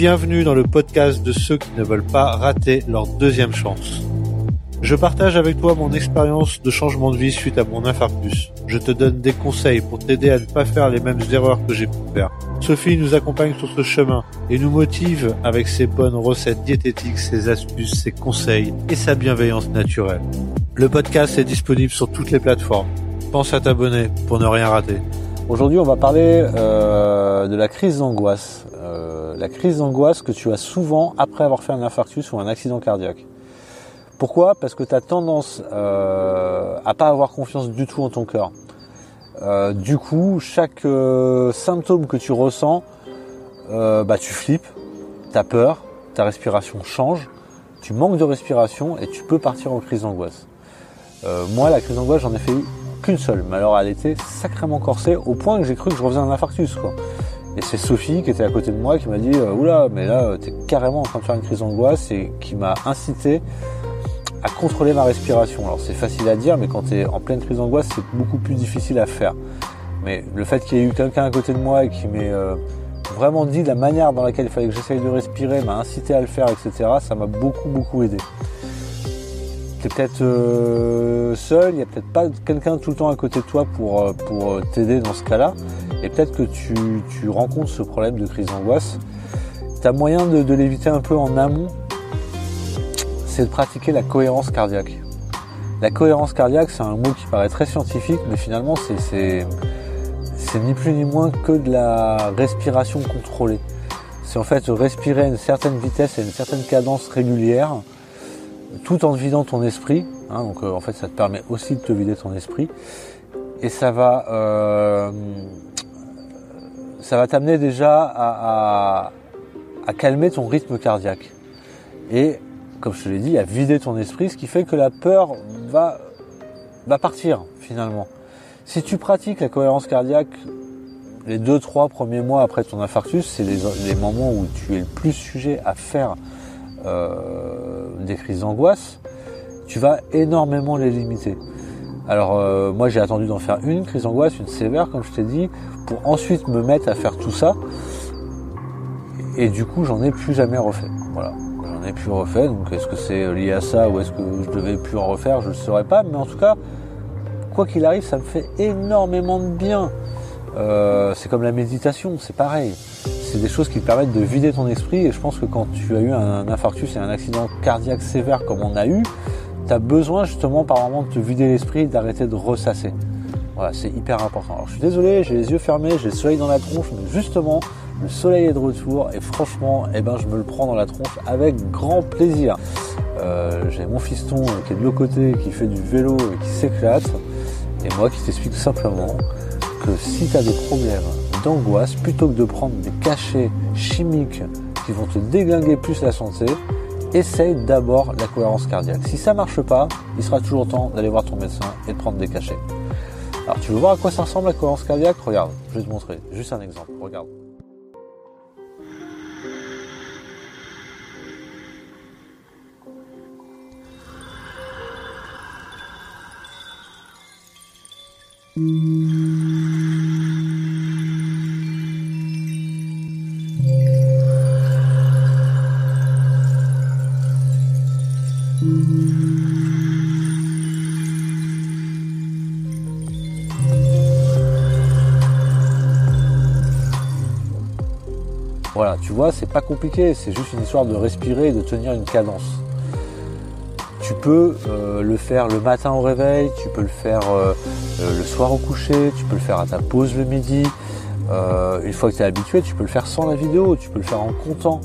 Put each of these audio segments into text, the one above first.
Bienvenue dans le podcast de ceux qui ne veulent pas rater leur deuxième chance. Je partage avec toi mon expérience de changement de vie suite à mon infarctus. Je te donne des conseils pour t'aider à ne pas faire les mêmes erreurs que j'ai pu faire. Sophie nous accompagne sur ce chemin et nous motive avec ses bonnes recettes diététiques, ses astuces, ses conseils et sa bienveillance naturelle. Le podcast est disponible sur toutes les plateformes. Pense à t'abonner pour ne rien rater. Aujourd'hui, on va parler euh, de la crise d'angoisse. Euh, la crise d'angoisse que tu as souvent après avoir fait un infarctus ou un accident cardiaque. Pourquoi? Parce que tu as tendance euh, à pas avoir confiance du tout en ton cœur. Euh, du coup, chaque euh, symptôme que tu ressens, bah, tu flippes, tu as peur, ta respiration change, tu manques de respiration et tu peux partir en crise d'angoisse. moi, la crise d'angoisse, j'en ai fait qu'une seule, mais alors elle était sacrément corsée au point que j'ai cru que je refaisais un infarctus. Et c'est Sophie qui était à côté de moi qui m'a dit Oula, mais là, tu es carrément en train de faire une crise d'angoisse et qui m'a incité à contrôler ma respiration. Alors c'est facile à dire, mais quand tu es en pleine crise d'angoisse, c'est beaucoup plus difficile à faire. Mais le fait qu'il y ait eu quelqu'un à côté de moi et qui m'ait euh, vraiment dit la manière dans laquelle il fallait que j'essaye de respirer, m'a incité à le faire, etc., ça m'a beaucoup, beaucoup aidé. Tu es peut-être euh, seul, il n'y a peut-être pas quelqu'un tout le temps à côté de toi pour, euh, pour t'aider dans ce cas-là. Et peut-être que tu, rencontres ce problème de crise d'angoisse. Tu moyen de, l'éviter un peu en amont? C'est de pratiquer la cohérence cardiaque. La cohérence cardiaque, c'est un mot qui paraît très scientifique, mais finalement, c'est ni plus ni moins que de la respiration contrôlée. C'est en fait respirer à une certaine vitesse et une certaine cadence régulière, tout en vidant ton esprit. Hein, donc euh, en fait, ça te permet aussi de te vider ton esprit, et ça va, euh, ça va t'amener déjà à, calmer ton rythme cardiaque. Et comme je te l'ai dit, à vider ton esprit, ce qui fait que la peur va, partir finalement. Si tu pratiques la cohérence cardiaque les deux, trois premiers mois après ton infarctus, c'est les, moments où tu es le plus sujet à faire euh, des crises d'angoisse, tu vas énormément les limiter. Alors euh, moi j'ai attendu d'en faire une crise d'angoisse, une sévère comme je t'ai dit, pour ensuite me mettre à faire tout ça. Et du coup j'en ai plus jamais refait. Voilà j'en ai plus refait. Donc est-ce que c'est lié à ça ou est-ce que je devais plus en refaire Je ne saurais pas. Mais en tout cas, quoi qu'il arrive, ça me fait énormément de bien. Euh, c'est comme la méditation, c'est pareil. C'est des choses qui te permettent de vider ton esprit. Et je pense que quand tu as eu un infarctus et un accident cardiaque sévère comme on a eu, besoin justement par moment de te vider l'esprit d'arrêter de ressasser. Voilà, c'est hyper important. Alors je suis désolé, j'ai les yeux fermés, j'ai le soleil dans la tronche, mais justement, le soleil est de retour et franchement, eh ben, je me le prends dans la tronche avec grand plaisir. Euh, j'ai mon fiston qui est de l'autre côté, qui fait du vélo et qui s'éclate. Et moi qui t'explique simplement que si tu as des problèmes d'angoisse, plutôt que de prendre des cachets chimiques qui vont te déglinguer plus la santé, essaye d'abord la cohérence cardiaque. Si ça marche pas, il sera toujours temps d'aller voir ton médecin et de prendre des cachets. Alors tu veux voir à quoi ça ressemble la cohérence cardiaque? Regarde, je vais te montrer. Juste un exemple. Regarde. Voilà, tu vois, c'est pas compliqué, c'est juste une histoire de respirer et de tenir une cadence. Tu peux euh, le faire le matin au réveil, tu peux le faire euh, euh, le soir au coucher, tu peux le faire à ta pause le midi. une fois que tu es habitué, tu peux le faire sans la vidéo, tu peux le faire en comptant.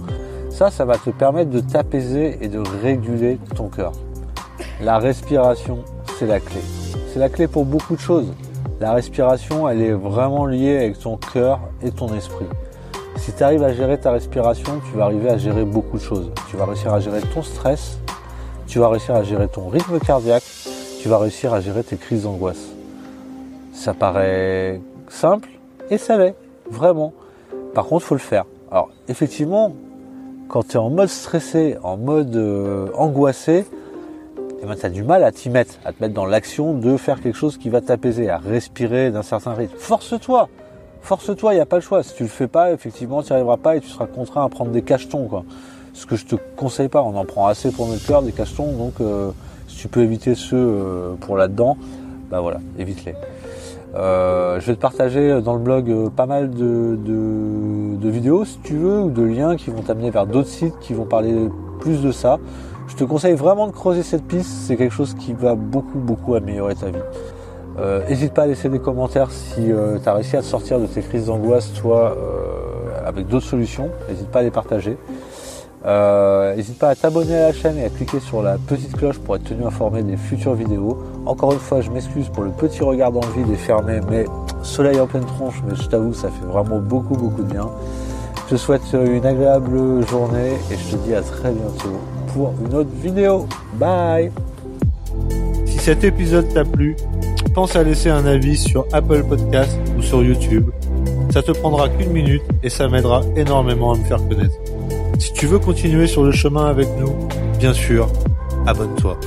Ça, ça va te permettre de t'apaiser et de réguler ton cœur. La respiration, c'est la clé. C'est la clé pour beaucoup de choses. La respiration, elle est vraiment liée avec ton cœur et ton esprit. Si tu arrives à gérer ta respiration, tu vas arriver à gérer beaucoup de choses. Tu vas réussir à gérer ton stress, tu vas réussir à gérer ton rythme cardiaque, tu vas réussir à gérer tes crises d'angoisse. Ça paraît simple et ça l'est, vraiment. Par contre, il faut le faire. Alors, effectivement, quand tu es en mode stressé, en mode euh, angoissé, eh ben, tu as du mal à t'y mettre, à te mettre dans l'action de faire quelque chose qui va t'apaiser, à respirer d'un certain rythme. Force-toi, force-toi, il n'y a pas le choix. Si tu le fais pas, effectivement, tu n'y arriveras pas et tu seras contraint à prendre des cachetons. Ce que je te conseille pas, on en prend assez pour notre cœur, des cachetons, donc euh, si tu peux éviter ceux euh, pour là-dedans, bah voilà, évite-les. Je vais te partager dans le blog pas mal de, vidéos si tu veux ou de liens qui vont t'amener vers d'autres sites qui vont parler plus de ça. Je te conseille vraiment de creuser cette piste, c'est quelque chose qui va beaucoup beaucoup améliorer ta vie. N'hésite pas à laisser des commentaires si tu as réussi à te sortir de tes crises d'angoisse, toi, avec d'autres solutions. N'hésite pas à les partager. Euh, n'hésite pas à t'abonner à la chaîne et à cliquer sur la petite cloche pour être tenu informé des futures vidéos. Encore une fois, je m'excuse pour le petit regard dans le vide et fermé, mais soleil en pleine tronche, mais je t'avoue, ça fait vraiment beaucoup, beaucoup de bien. Je te souhaite une agréable journée et je te dis à très bientôt pour une autre vidéo. Bye Si cet épisode t'a plu, pense à laisser un avis sur Apple Podcast ou sur YouTube. Ça te prendra qu'une minute et ça m'aidera énormément à me faire connaître. Si tu veux continuer sur le chemin avec nous, bien sûr, abonne-toi.